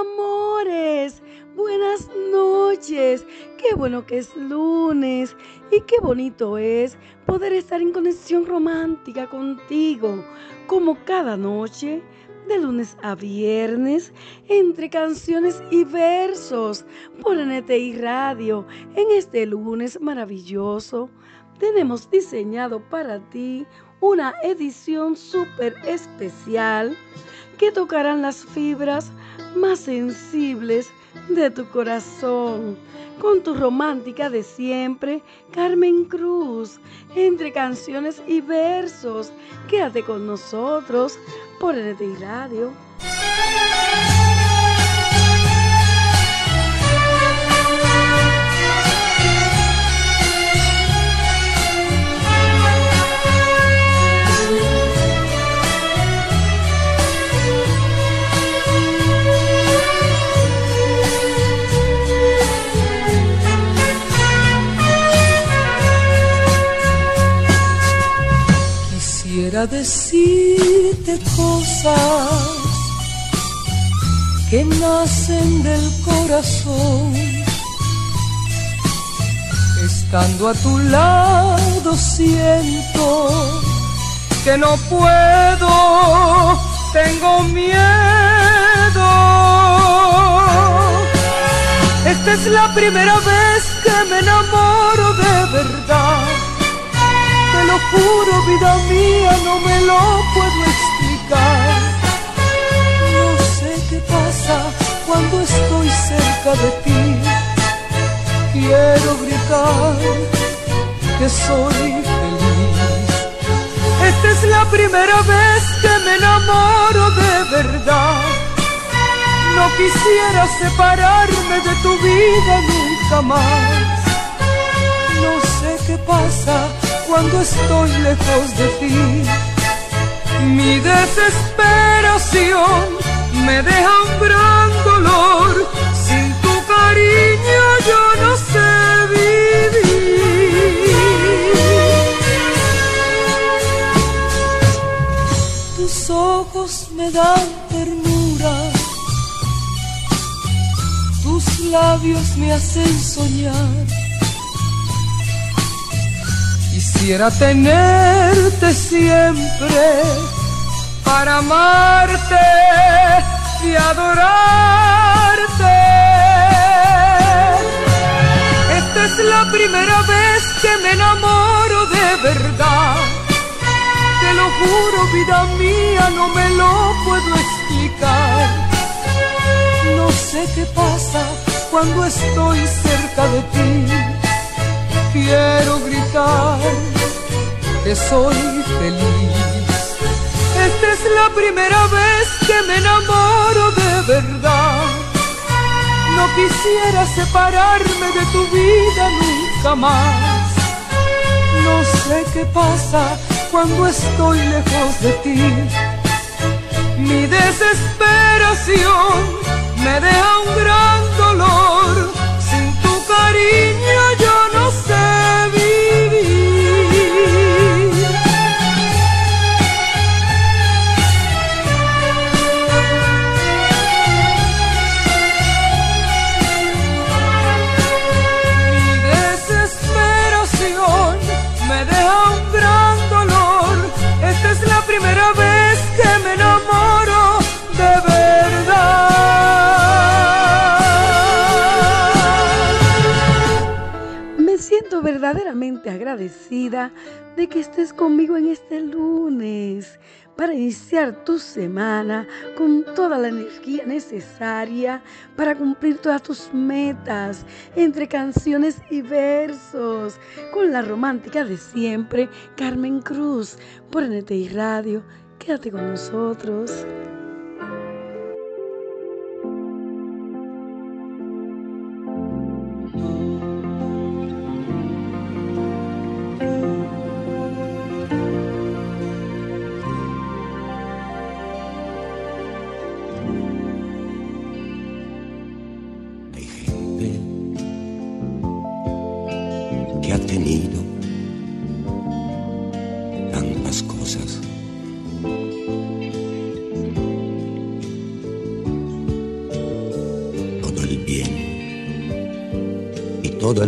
amores, buenas noches. Qué bueno que es lunes y qué bonito es poder estar en conexión romántica contigo, como cada noche, de lunes a viernes, entre canciones y versos, por NTI Radio, en este lunes maravilloso. Tenemos diseñado para ti una edición súper especial que tocarán las fibras más sensibles de tu corazón. Con tu romántica de siempre, Carmen Cruz, entre canciones y versos. Quédate con nosotros por RTI Radio. Decirte cosas que nacen del corazón. Estando a tu lado siento que no puedo, tengo miedo. Esta es la primera vez que me enamoro de verdad lo juro, vida mía, no me lo puedo explicar. No sé qué pasa cuando estoy cerca de ti. Quiero gritar que soy feliz. Esta es la primera vez que me enamoro de verdad. No quisiera separarme de tu vida nunca más. No sé qué pasa cuando estoy lejos de ti. Mi desesperación me deja un gran dolor. Sin tu cariño yo no sé vivir. Tus ojos me dan ternura. Tus labios me hacen soñar Quisiera tenerte siempre para amarte y adorarte. Esta es la primera vez que me enamoro de verdad. Te lo juro, vida mía, no me lo puedo explicar. No sé qué pasa cuando estoy cerca de ti. Quiero gritar que soy feliz. Esta es la primera vez que me enamoro de verdad. No quisiera separarme de tu vida nunca más. No sé qué pasa cuando estoy lejos de ti. Mi desesperación me deja un gran dolor. Sin tu cariño verdaderamente agradecida de que estés conmigo en este lunes para iniciar tu semana con toda la energía necesaria para cumplir todas tus metas entre canciones y versos con la romántica de siempre, Carmen Cruz, por NTI Radio. Quédate con nosotros.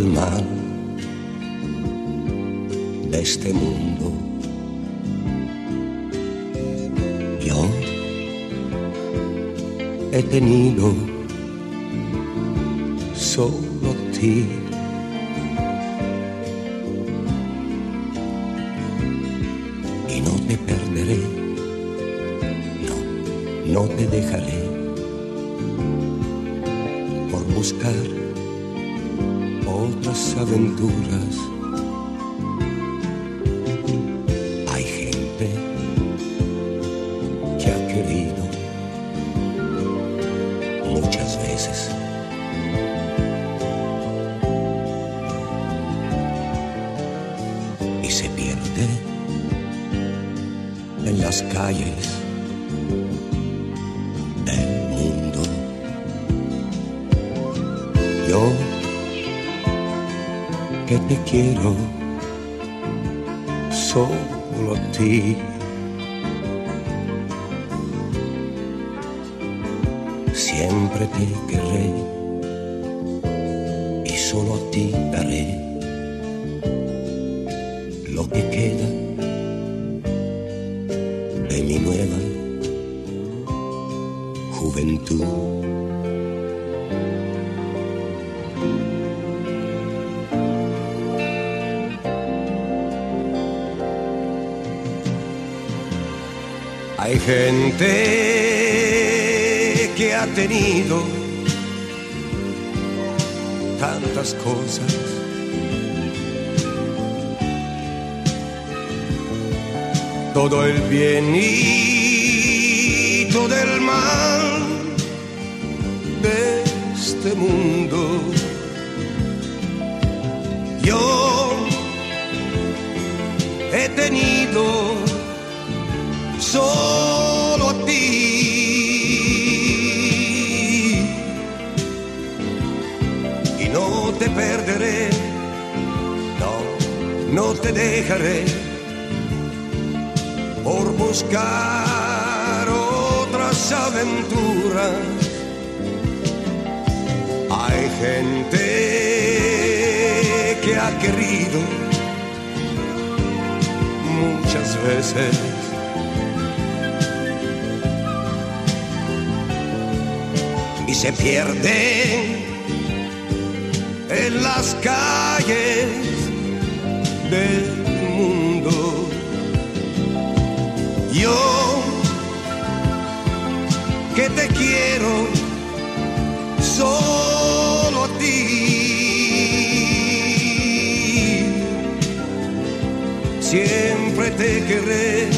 Mal de este mundo. Yo he tenido solo ti. Y no te perderé, no, no te dejaré por buscar otras aventuras. Quiero solo ti. Todo el bien y todo el mal de este mundo. Yo he tenido solo a ti. Y no te perderé, no, no te dejaré por buscar otras aventuras. Hay gente que ha querido muchas veces y se pierde en las calles del que te quiero solo a ti. Siempre te querré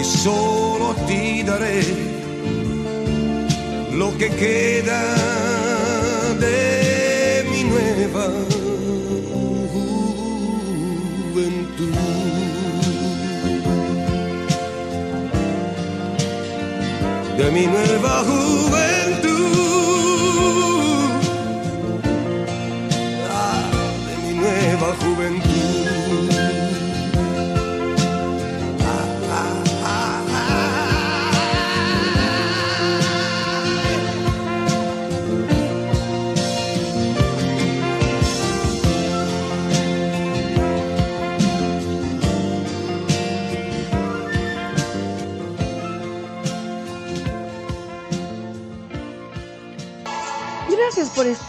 y solo a ti daré lo que queda de mi nueva juventud. De mi nueva juventud. Ah, de mi nueva juventud.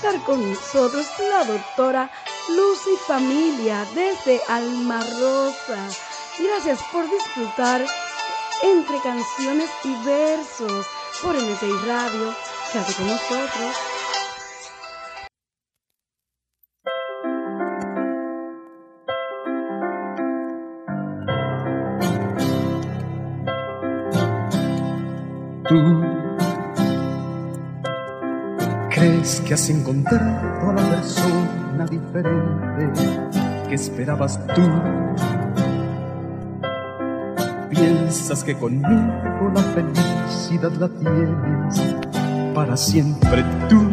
Estar con nosotros, la doctora Lucy Familia desde Alma Rosa. Gracias por disfrutar entre canciones y versos por NTI Radio. Quédate con nosotros. Crees que has encontrado a la persona diferente que esperabas tú. Piensas que conmigo la felicidad la tienes para siempre tú.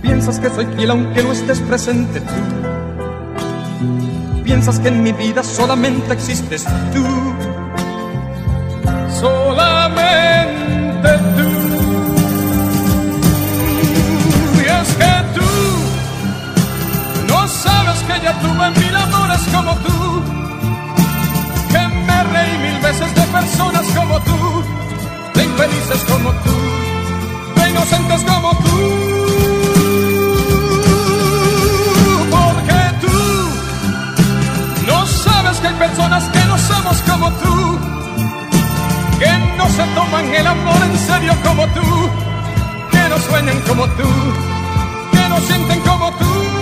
Piensas que soy fiel aunque no estés presente tú. Piensas que en mi vida solamente existes tú solamente yo tuve mil amores como tú, que me reí mil veces de personas como tú, de infelices como tú, de inocentes como tú. porque tú no sabes que hay personas que no somos como tú, que no se toman el amor en serio como tú, que no sueñan como tú, que no sienten como tú.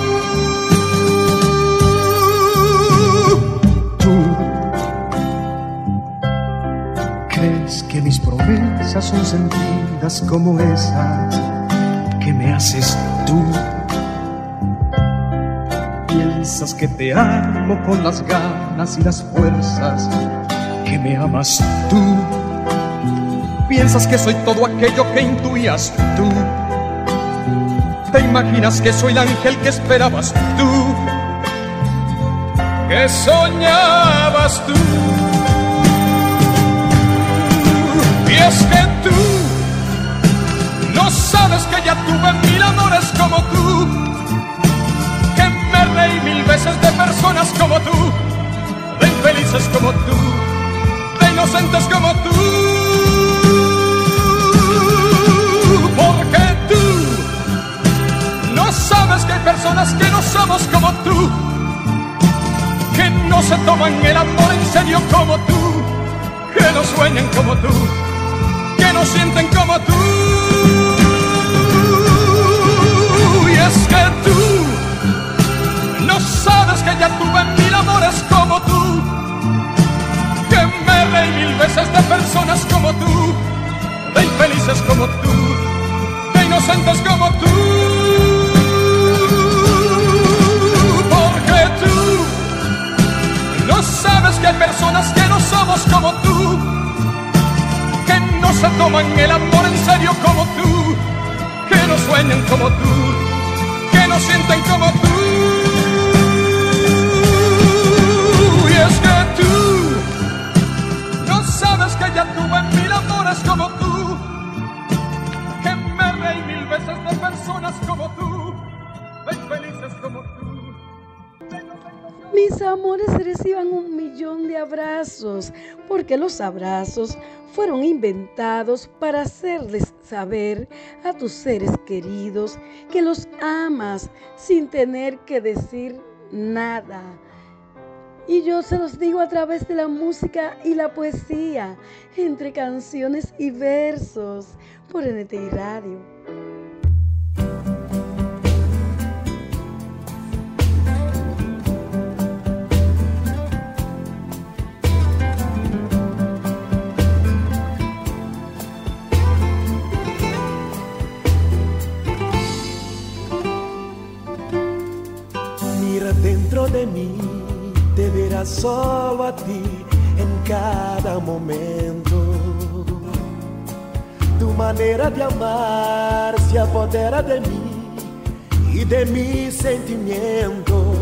Sentidas como esas que me haces tú? Piensas que te amo con las ganas y las fuerzas que me amas tú. Piensas que soy todo aquello que intuías tú. Te imaginas que soy el ángel que esperabas tú, que soñabas tú. Y es que tú no sabes que ya tuve mil amores como tú, que me reí mil veces de personas como tú, de infelices como tú, de inocentes como tú. Porque tú no sabes que hay personas que no somos como tú, que no se toman el amor en serio como tú, que no sueñan como tú no sienten como tú. Y es que tú no sabes que ya tuve mil amores como tú, que me reí mil veces de personas como tú, de infelices como tú, de inocentes como tú. Porque tú no sabes que hay personas que no somos como tú no se toman el amor en serio como tú, que no sueñan como tú, que no sienten como tú. Y es que tú no sabes que ya tuve mil amores Amores reciban un millón de abrazos, porque los abrazos fueron inventados para hacerles saber a tus seres queridos que los amas sin tener que decir nada. Y yo se los digo a través de la música y la poesía, entre canciones y versos, por NTI Radio. De mí, te verás solo a ti en cada momento. Tu manera de amar se apodera de mí y de mi sentimiento.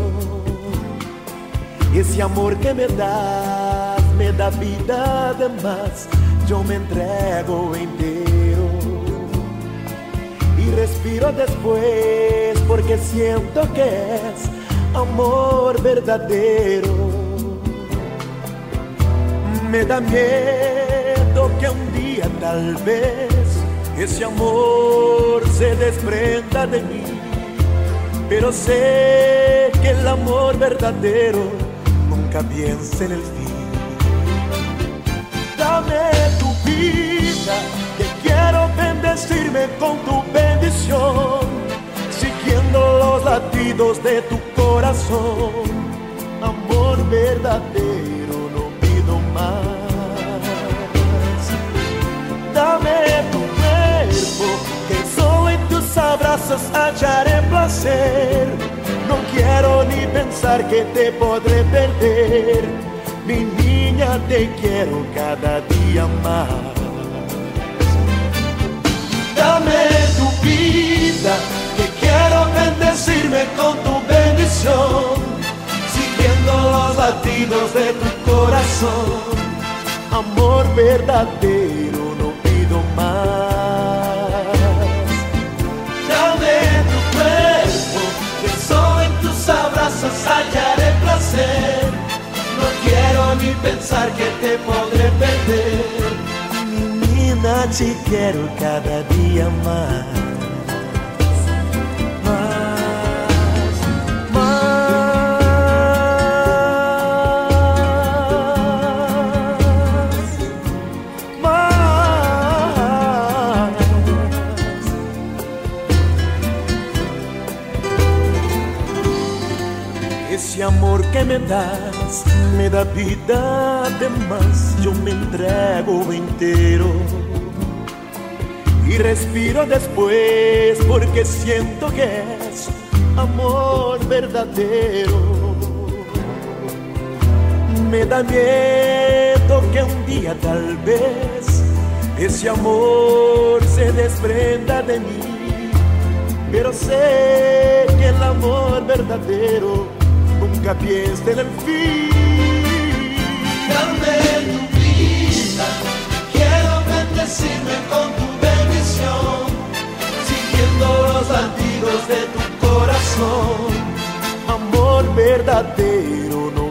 Ese amor que me das me da vida de más. Yo me entrego entero y respiro después porque siento que es amor verdadero. Me da miedo que un día tal vez ese amor se desprenda de mí, pero sé que el amor verdadero nunca piensa en el fin. Dame tu vida, que quiero bendecirme con tu bendición, siguiendo los latidos de tu corazón. Amor verdadero, no pido más. Dame tu cuerpo, que solo en tus abrazos hallaré placer. No quiero ni pensar que te podré perder. Mi niña, te quiero cada día más. Latidos de tu corazón. Amor verdadero, no pido más. Dame tu cuerpo, que solo en tus abrazos hallaré placer. No quiero ni pensar que te podré perder. Mi te quiero cada día más. Me das me da vida de más, yo me entrego entero y respiro después porque siento que es amor verdadero. Me da miedo que un día tal vez ese amor se desprenda de mí, pero sé que el amor verdadero nunca piensa en el fin. Dame tu vida, quiero bendecirme con tu bendición, siguiendo los latidos de tu corazón. Amor verdadero, no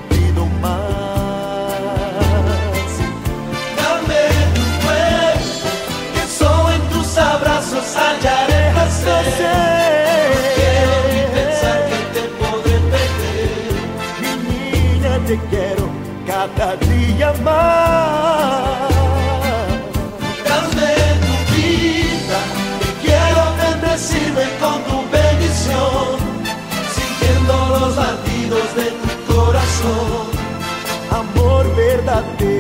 te quiero cada día más. Dame tu vida, que quiero bendecirme con tu bendición, siguiendo los latidos de tu corazón. Amor verdadero,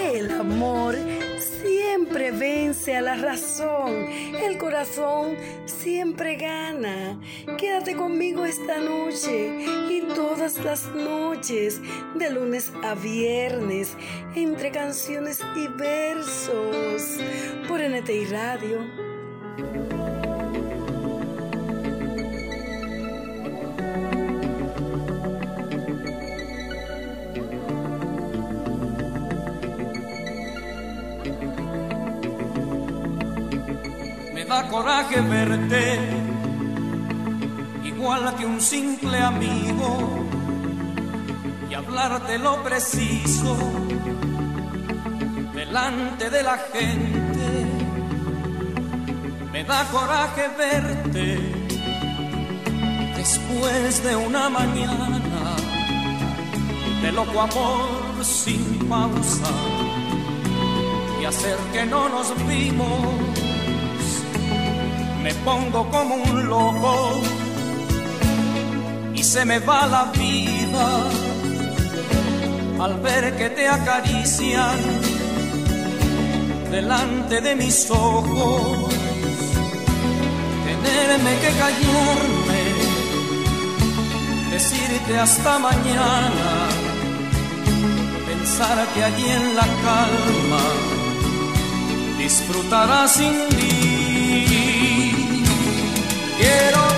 el amor siempre vence a la razón, el corazón siempre gana. Quédate conmigo esta noche y todas las noches, de lunes a viernes, entre canciones y versos, por NTI Radio. Coraje verte, igual que un simple amigo, y hablarte lo preciso delante de la gente. Me da coraje verte después de una mañana de loco amor sin pausa y hacer que no nos vimos me pongo como un loco y se me va la vida al ver que te acarician delante de mis ojos, tenerme que callarme, decirte hasta mañana, pensar que allí en la calma disfrutarás sin mí. Quiero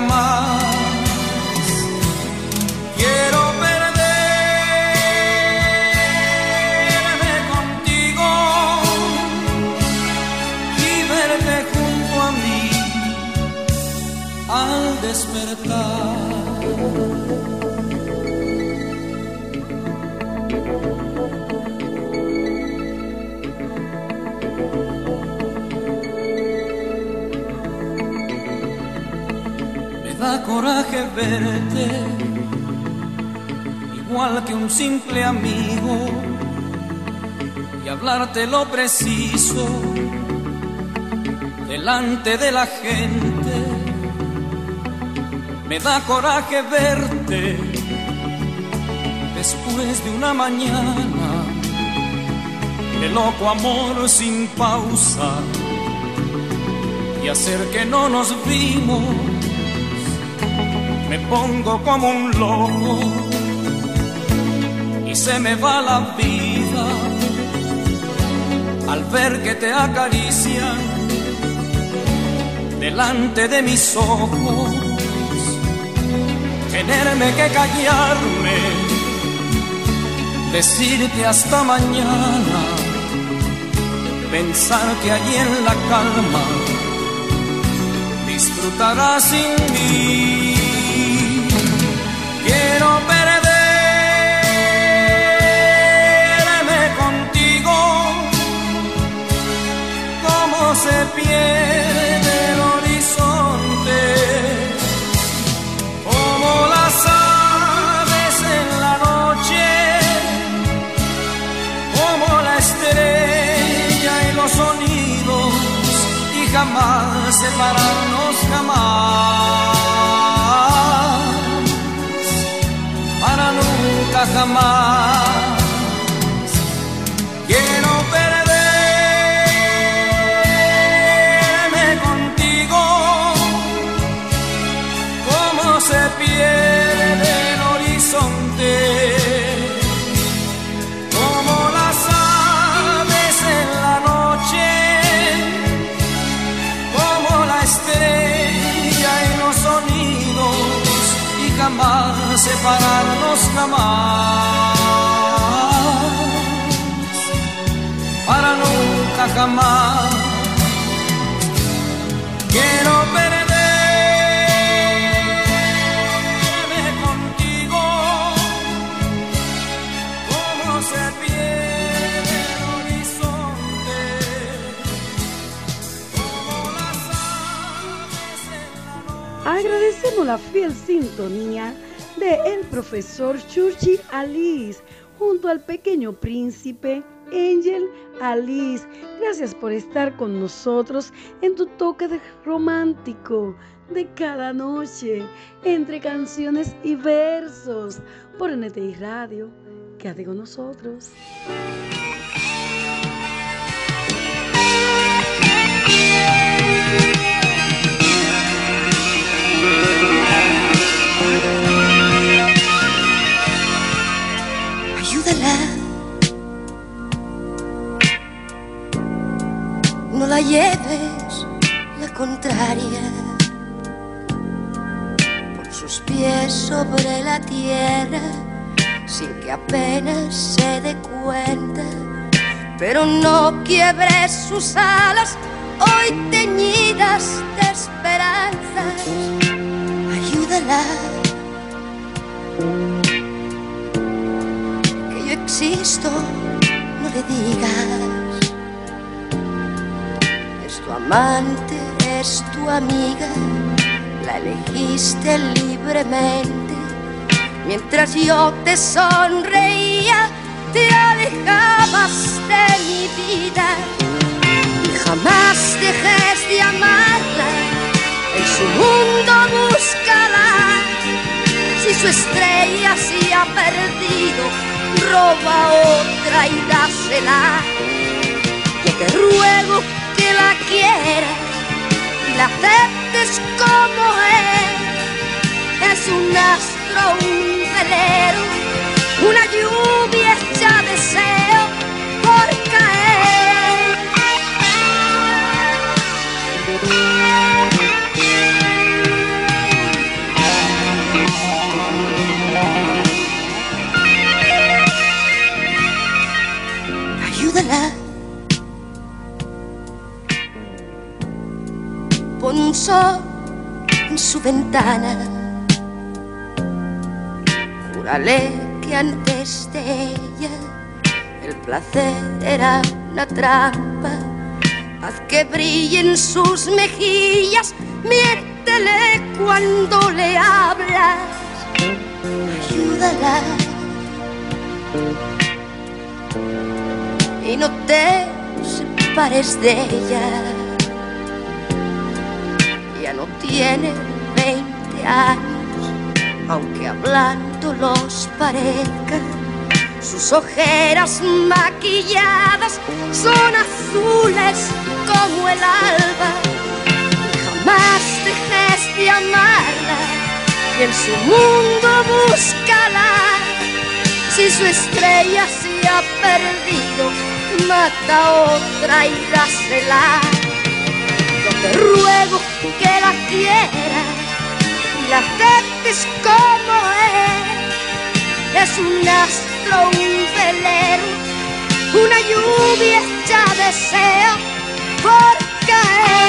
nunca coraje verte, igual que un simple amigo, y hablarte lo preciso delante de la gente. Me da coraje verte después de una mañana de loco amor sin pausa y hacer que no nos vimos. Me pongo como un loco y se me va la vida al ver que te acarician delante de mis ojos. Tenerme que callarme, decirte hasta mañana, pensar que allí en la calma disfrutarás sin mí. Quiero perderme contigo, como se pierde el horizonte, como las aves en la noche, como la estrella y los sonidos, y jamás separarnos nunca nunca jamás. Quiero perderme contigo, como se pierde el horizonte, como las aves en la noche. Agradecemos la fiel sintonía de el profesor Churchi Alice junto al pequeño príncipe Angel Alice. Gracias por estar con nosotros en tu toque de romántico de cada noche entre canciones y versos por NTI Radio. Quédate con nosotros. No la lleves la contraria. Pon sus pies sobre la tierra sin que apenas se dé cuenta. Pero no quiebres sus alas hoy teñidas de esperanzas. Ayúdala. que yo existo, no le digas. Tu amante, es tu amiga, la elegiste libremente. Mientras yo te sonreía, te alejabas de mi vida. Y jamás dejes de amarla, en su mundo búscala. Si su estrella se ha perdido, roba otra y dásela. Yo te ruego la quieras y la aceptes como es. Es un astro, un velero, una lluvia hecha deseo por sol en su ventana. Júrale que antes de ella el placer era una trampa. Haz que brillen sus mejillas, miéntele cuando le hablas. Ayúdala. Y no te separes de ella. Ya no tiene 20 años aunque hablando los parezca. Sus ojeras maquilladas son azules como el alba. Jamás dejes de amarla y en su mundo búscala. Si su estrella se ha perdido, mata otra y dásela. Yo te ruego que la quieras la aceptes como es. Es un astro, un velero, una lluvia hecha deseo por caer.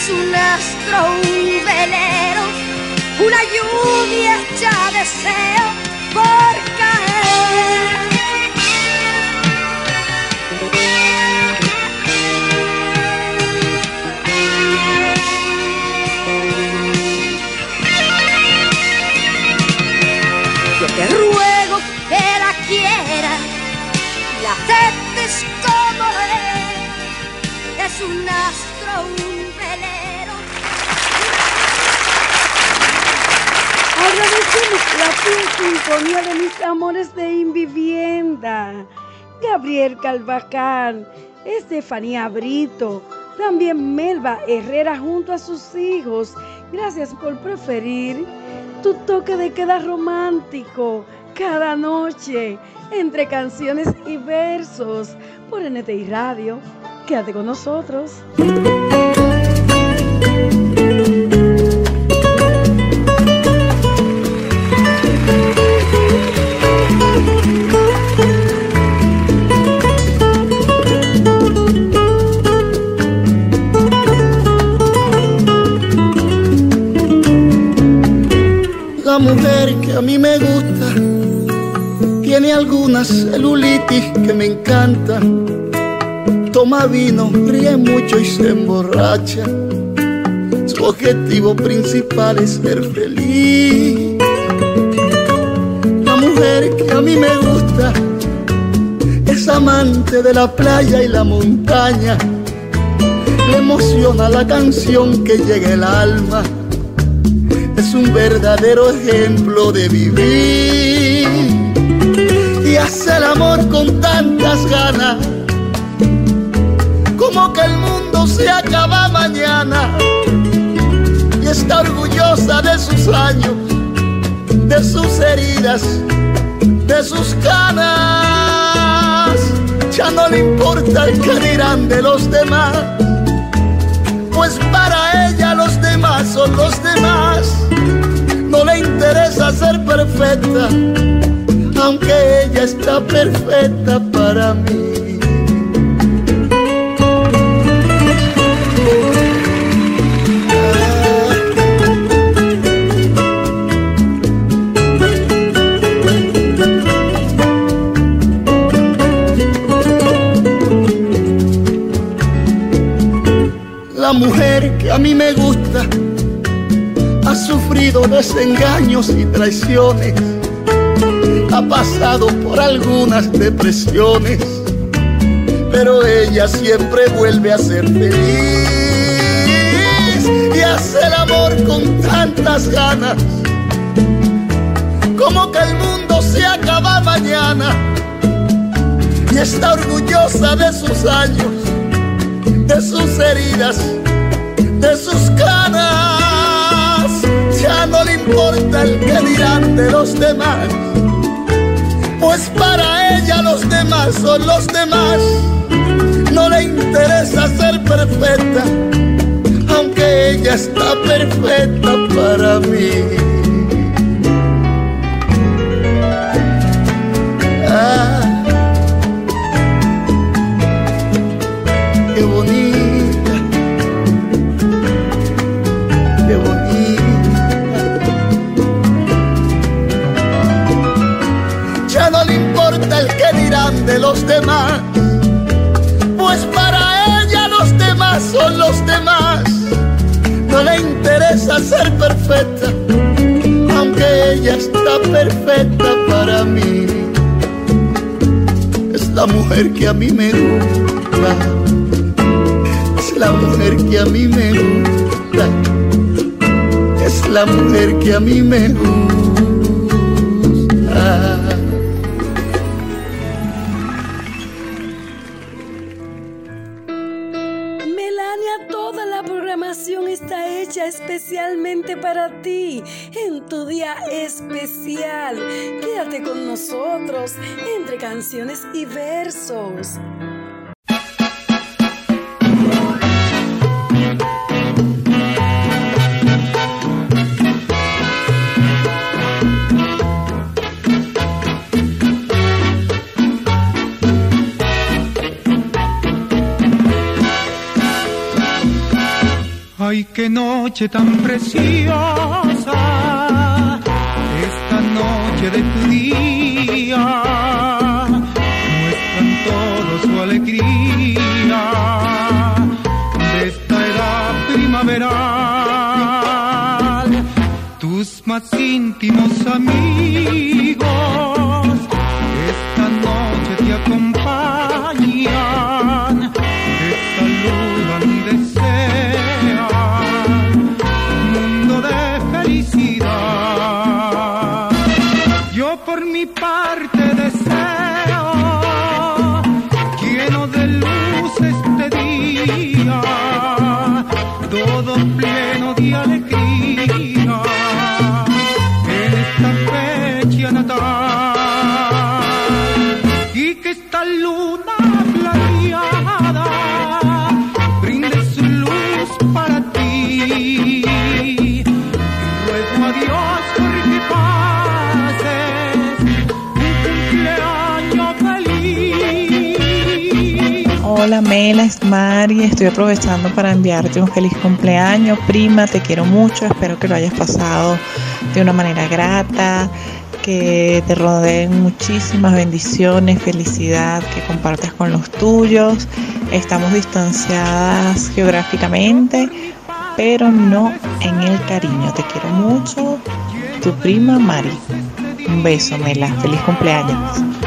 Es un astro, un velero, una lluvia hecha deseo por caer. Yo te ruego que la quieras, la aceptes como es, es un sintonía de mis amores de Invivienda. Gabriel Calvacal, Estefanía Brito, también Melba Herrera junto a sus hijos. Gracias por preferir tu toque de queda romántico cada noche entre canciones y versos por NTI Radio. Quédate con nosotros. Mujer que a mí me gusta tiene algunas celulitis que me encantan. Toma vino, ríe mucho y se emborracha. Su objetivo principal es ser feliz. La mujer que a mí me gusta es amante de la playa y la montaña. Le emociona la canción que llega el alma es un verdadero ejemplo de vivir y hace el amor con tantas ganas como que el mundo se acaba mañana y está orgullosa de sus años, de sus heridas, de sus canas. Ya no le importa el que dirán de los demás, pues para ella los demás son los demás. Interesa ser perfecta, aunque ella está perfecta para mí. La mujer que a mí me gusta ha sufrido desengaños y traiciones, ha pasado por algunas depresiones, pero ella siempre vuelve a ser feliz y hace el amor con tantas ganas, como que el mundo se acaba mañana y está orgullosa de sus años de sus heridas, de sus los demás, pues para ella los demás son los demás. No le interesa ser perfecta, aunque ella está perfecta para mí. Pues para ella los demás son los demás. interesa ser perfecta, aunque ella está perfecta para mí. Es la mujer que a mí me gusta, es la mujer que a mí me gusta, es la mujer que a mí me gusta. Nosotros entre canciones y versos. Ay, qué noche tan preciosa, esta noche de tu día, íntimos amigos, es Mari, estoy aprovechando para enviarte un feliz cumpleaños. Prima, te quiero mucho, espero que lo hayas pasado de una manera grata, que te rodeen muchísimas bendiciones, felicidad, que compartas con los tuyos. Estamos distanciadas geográficamente, pero no en el cariño. Te quiero mucho, tu prima Mari. Un beso, Mela, feliz cumpleaños.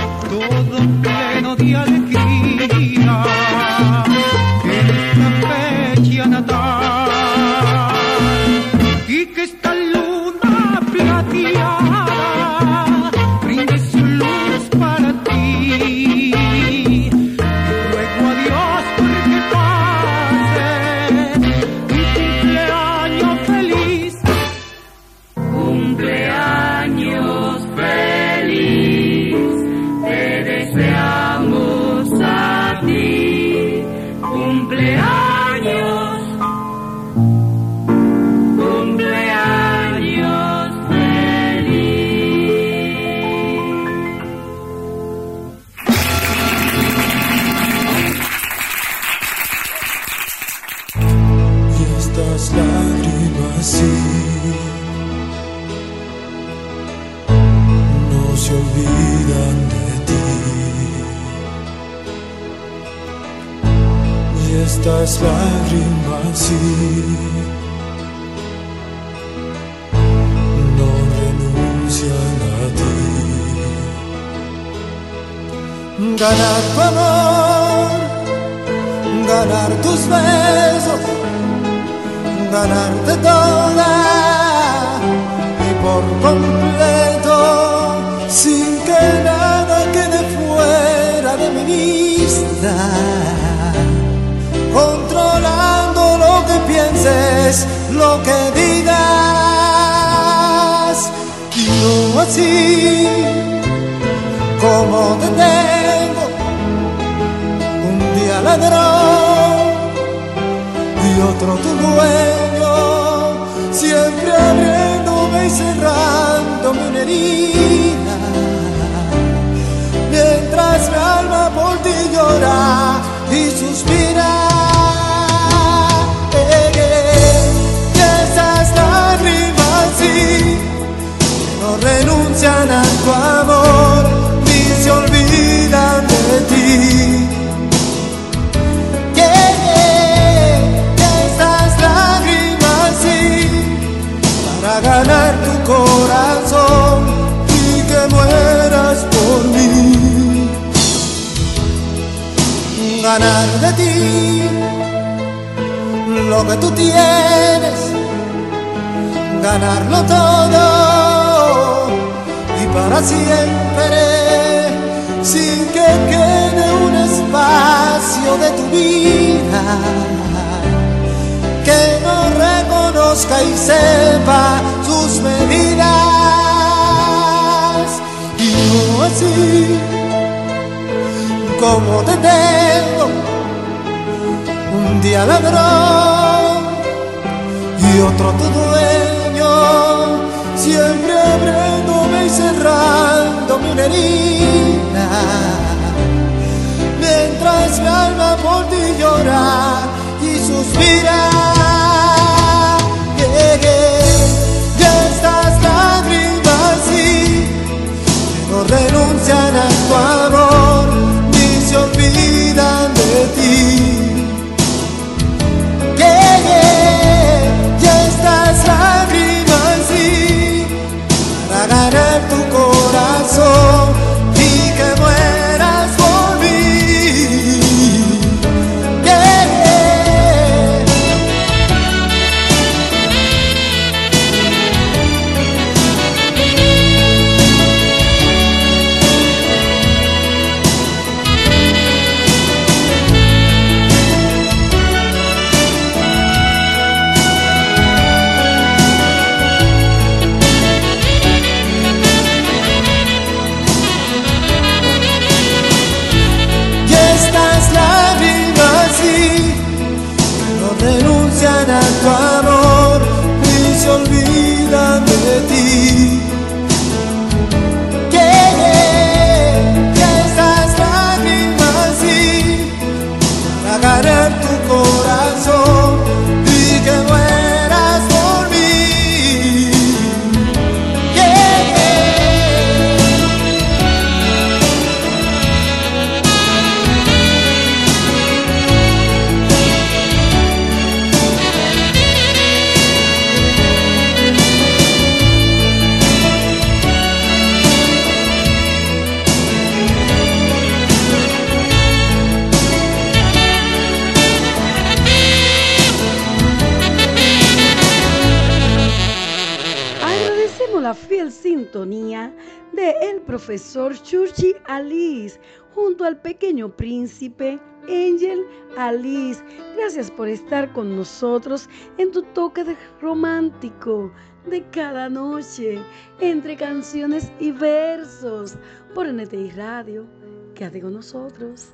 renuncian a tu amor ni se olvidan de ti. Lágrimas sí, para ganar tu corazón y que mueras por mí. Ganar de ti lo que tú tienes, ganarlo todo para siempre, sin que quede un espacio de tu vida que no reconozca y sepa sus medidas. Y no así como te tengo, un día ladrón y otro tu dueño, siempre y cerrando mi herida. Mientras mi alma por ti llora y suspira. Príncipe Angel Alice. Gracias por estar con nosotros en tu toque de romántico de cada noche entre canciones y versos por NTI Radio. Quédate con nosotros.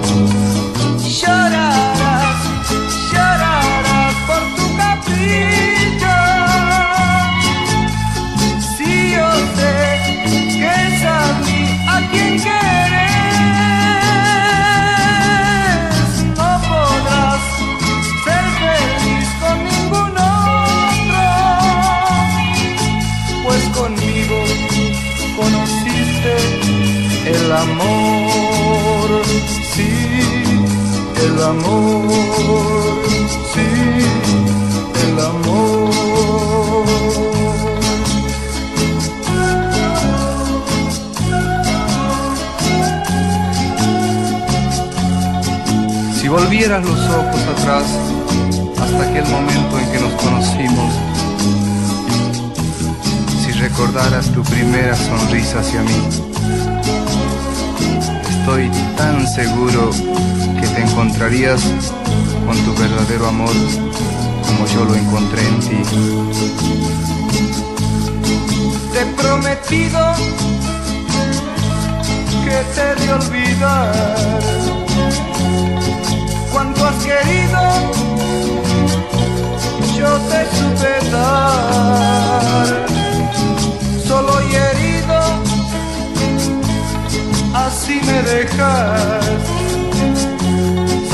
amor, sí, el amor. Si volvieras los ojos atrás hasta aquel momento en que nos conocimos, si recordaras tu primera sonrisa hacia mí, estoy tan seguro te encontrarías con tu verdadero amor como yo lo encontré en ti. Te he prometido que te de olvidar. cuando has querido, yo te supe dar. Solo y herido, así me dejas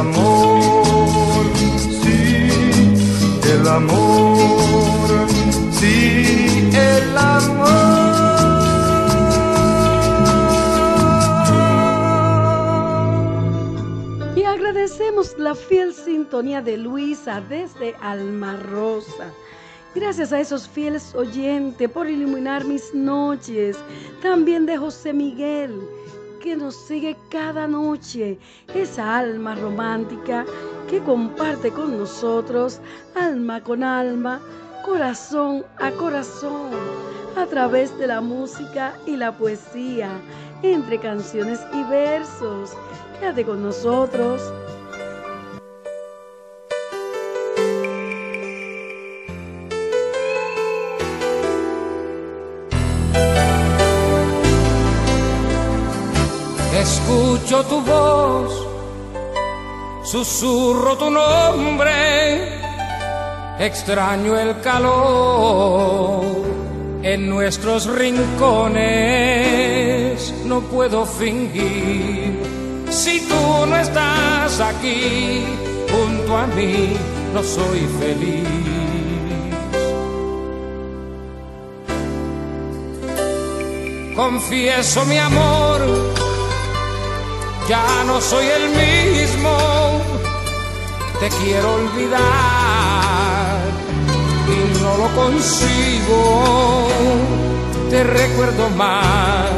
Amor, sí, el amor, sí, el amor. Y agradecemos la fiel sintonía de Luisa desde Alma Rosa. Gracias a esos fieles oyentes por iluminar mis noches. También de José Miguel, que nos sigue cada noche. Esa alma romántica que comparte con nosotros, alma con alma, corazón a corazón, a través de la música y la poesía, entre canciones y versos. Quédate con nosotros. Escucho tu voz, susurro tu nombre, extraño el calor en nuestros rincones, no puedo fingir. Si tú no estás aquí junto a mí, no soy feliz. Confieso mi amor ya no soy el mismo, te quiero olvidar y no lo consigo, te recuerdo más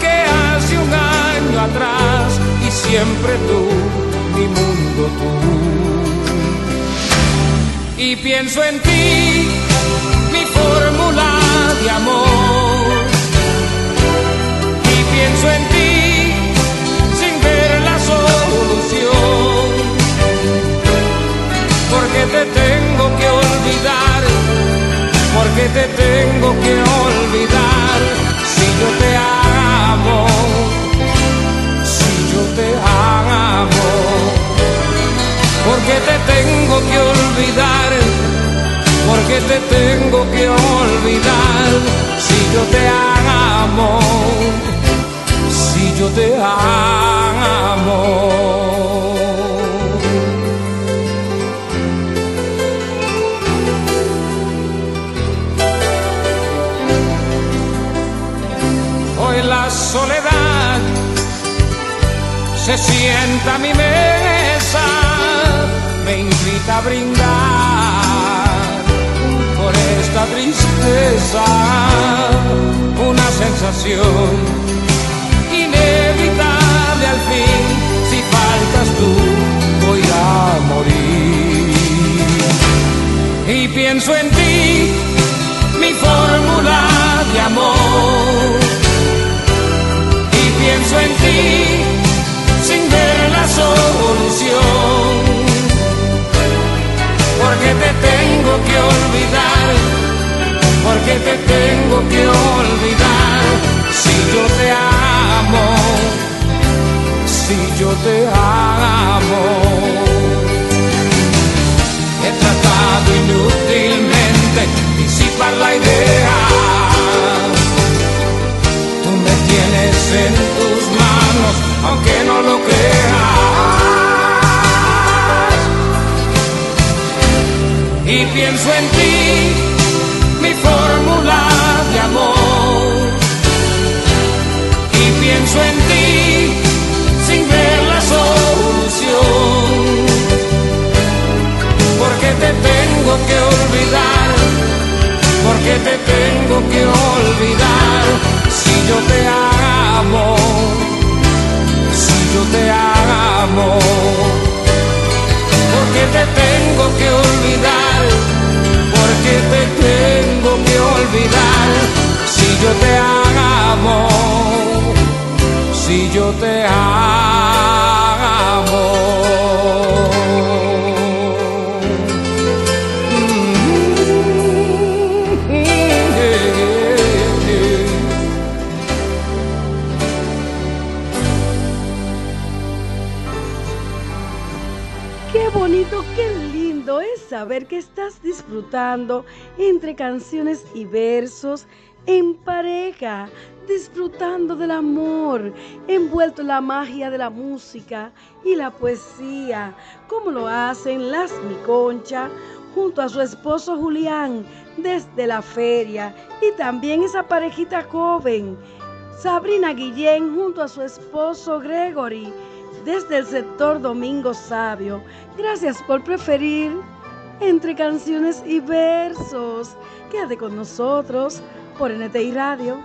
que hace un año atrás y siempre tú, mi mundo tú. Y pienso en ti, mi fórmula de amor, y pienso en ti Porque te tengo que olvidar, porque te tengo que olvidar. Si yo te amo, si yo te amo. Porque te tengo que olvidar, porque te tengo que olvidar. Si yo te amo si yo te amo. Se sienta mi mesa, me invita a brindar por esta tristeza, una sensación inevitable al fin, si faltas tú voy a morir. Y pienso en ti, te tengo que olvidar, porque te tengo que olvidar, si yo te amo, si yo te amo. He tratado inútilmente disipar la idea. Tú me tienes en tus manos, aunque no lo creas. Y pienso en ti, mi fórmula de amor y pienso en ti sin ver la solución. Porque te tengo que olvidar, porque te tengo que olvidar. Si yo te amo, si yo te amo, porque te tengo que olvidar, porque te tengo que olvidar. Si yo te amo, si yo te amo. Que estás disfrutando entre canciones y versos en pareja, disfrutando del amor, envuelto en la magia de la música y la poesía, como lo hacen las Miconcha junto a su esposo Julián desde la feria y también esa parejita joven, Sabrina Guillén junto a su esposo Gregory desde el sector Domingo Sabio. Gracias por preferir entre canciones y versos. Quédate con nosotros por NTI Radio.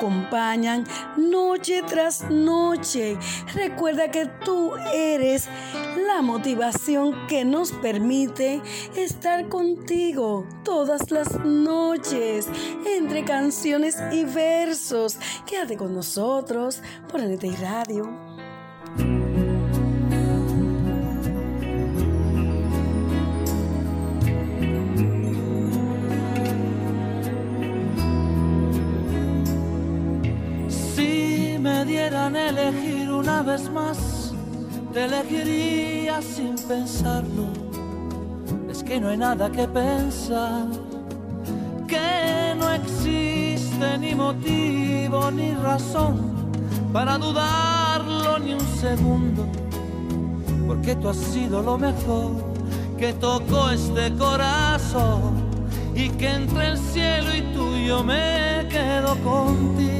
Acompañan noche tras noche. Recuerda que tú eres la motivación que nos permite estar contigo todas las noches entre canciones y versos. Quédate con nosotros por NTI Radio. Elegir una vez más, te elegiría sin pensarlo. Es que no hay nada que pensar, que no existe ni motivo ni razón para dudarlo ni un segundo, porque tú has sido lo mejor que tocó este corazón. y que entre el cielo y tú yo me quedo contigo.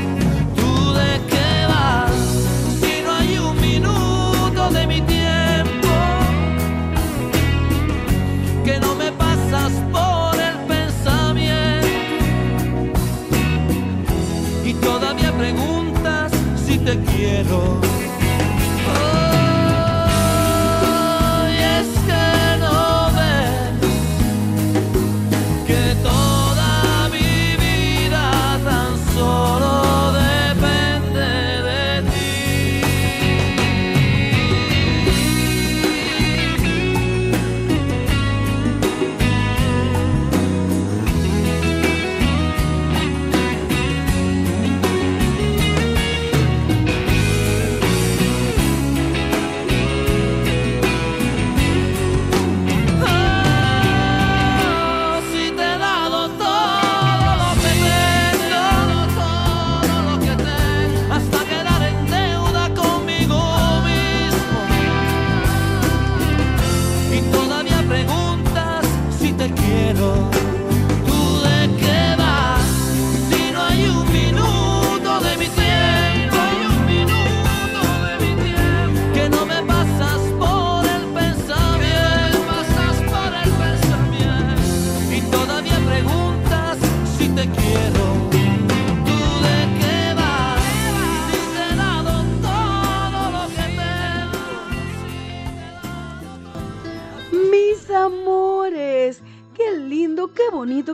Quiero.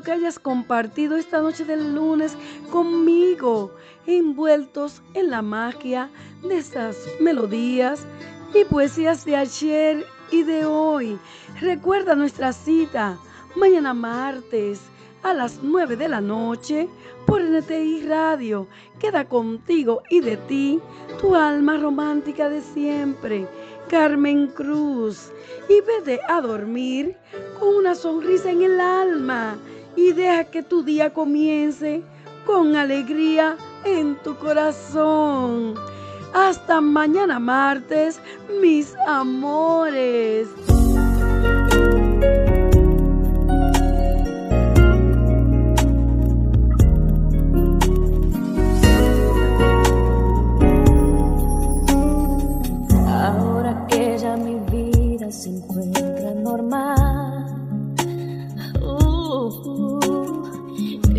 Que hayas compartido esta noche del lunes conmigo, envueltos en la magia de estas melodías y poesías de ayer y de hoy. Recuerda nuestra cita mañana martes a las 9 de la noche por NTI Radio. Queda contigo y de ti tu alma romántica de siempre, Carmen Cruz. Y vete a dormir con una sonrisa en el alma y deja que tu día comience con alegría en tu corazón. Hasta mañana martes, mis amores. Ahora que ya mi vida se encuentra normal, uh,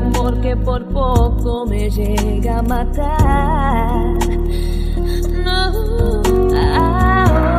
aquel amor que por poco me llega a matar. No, ahora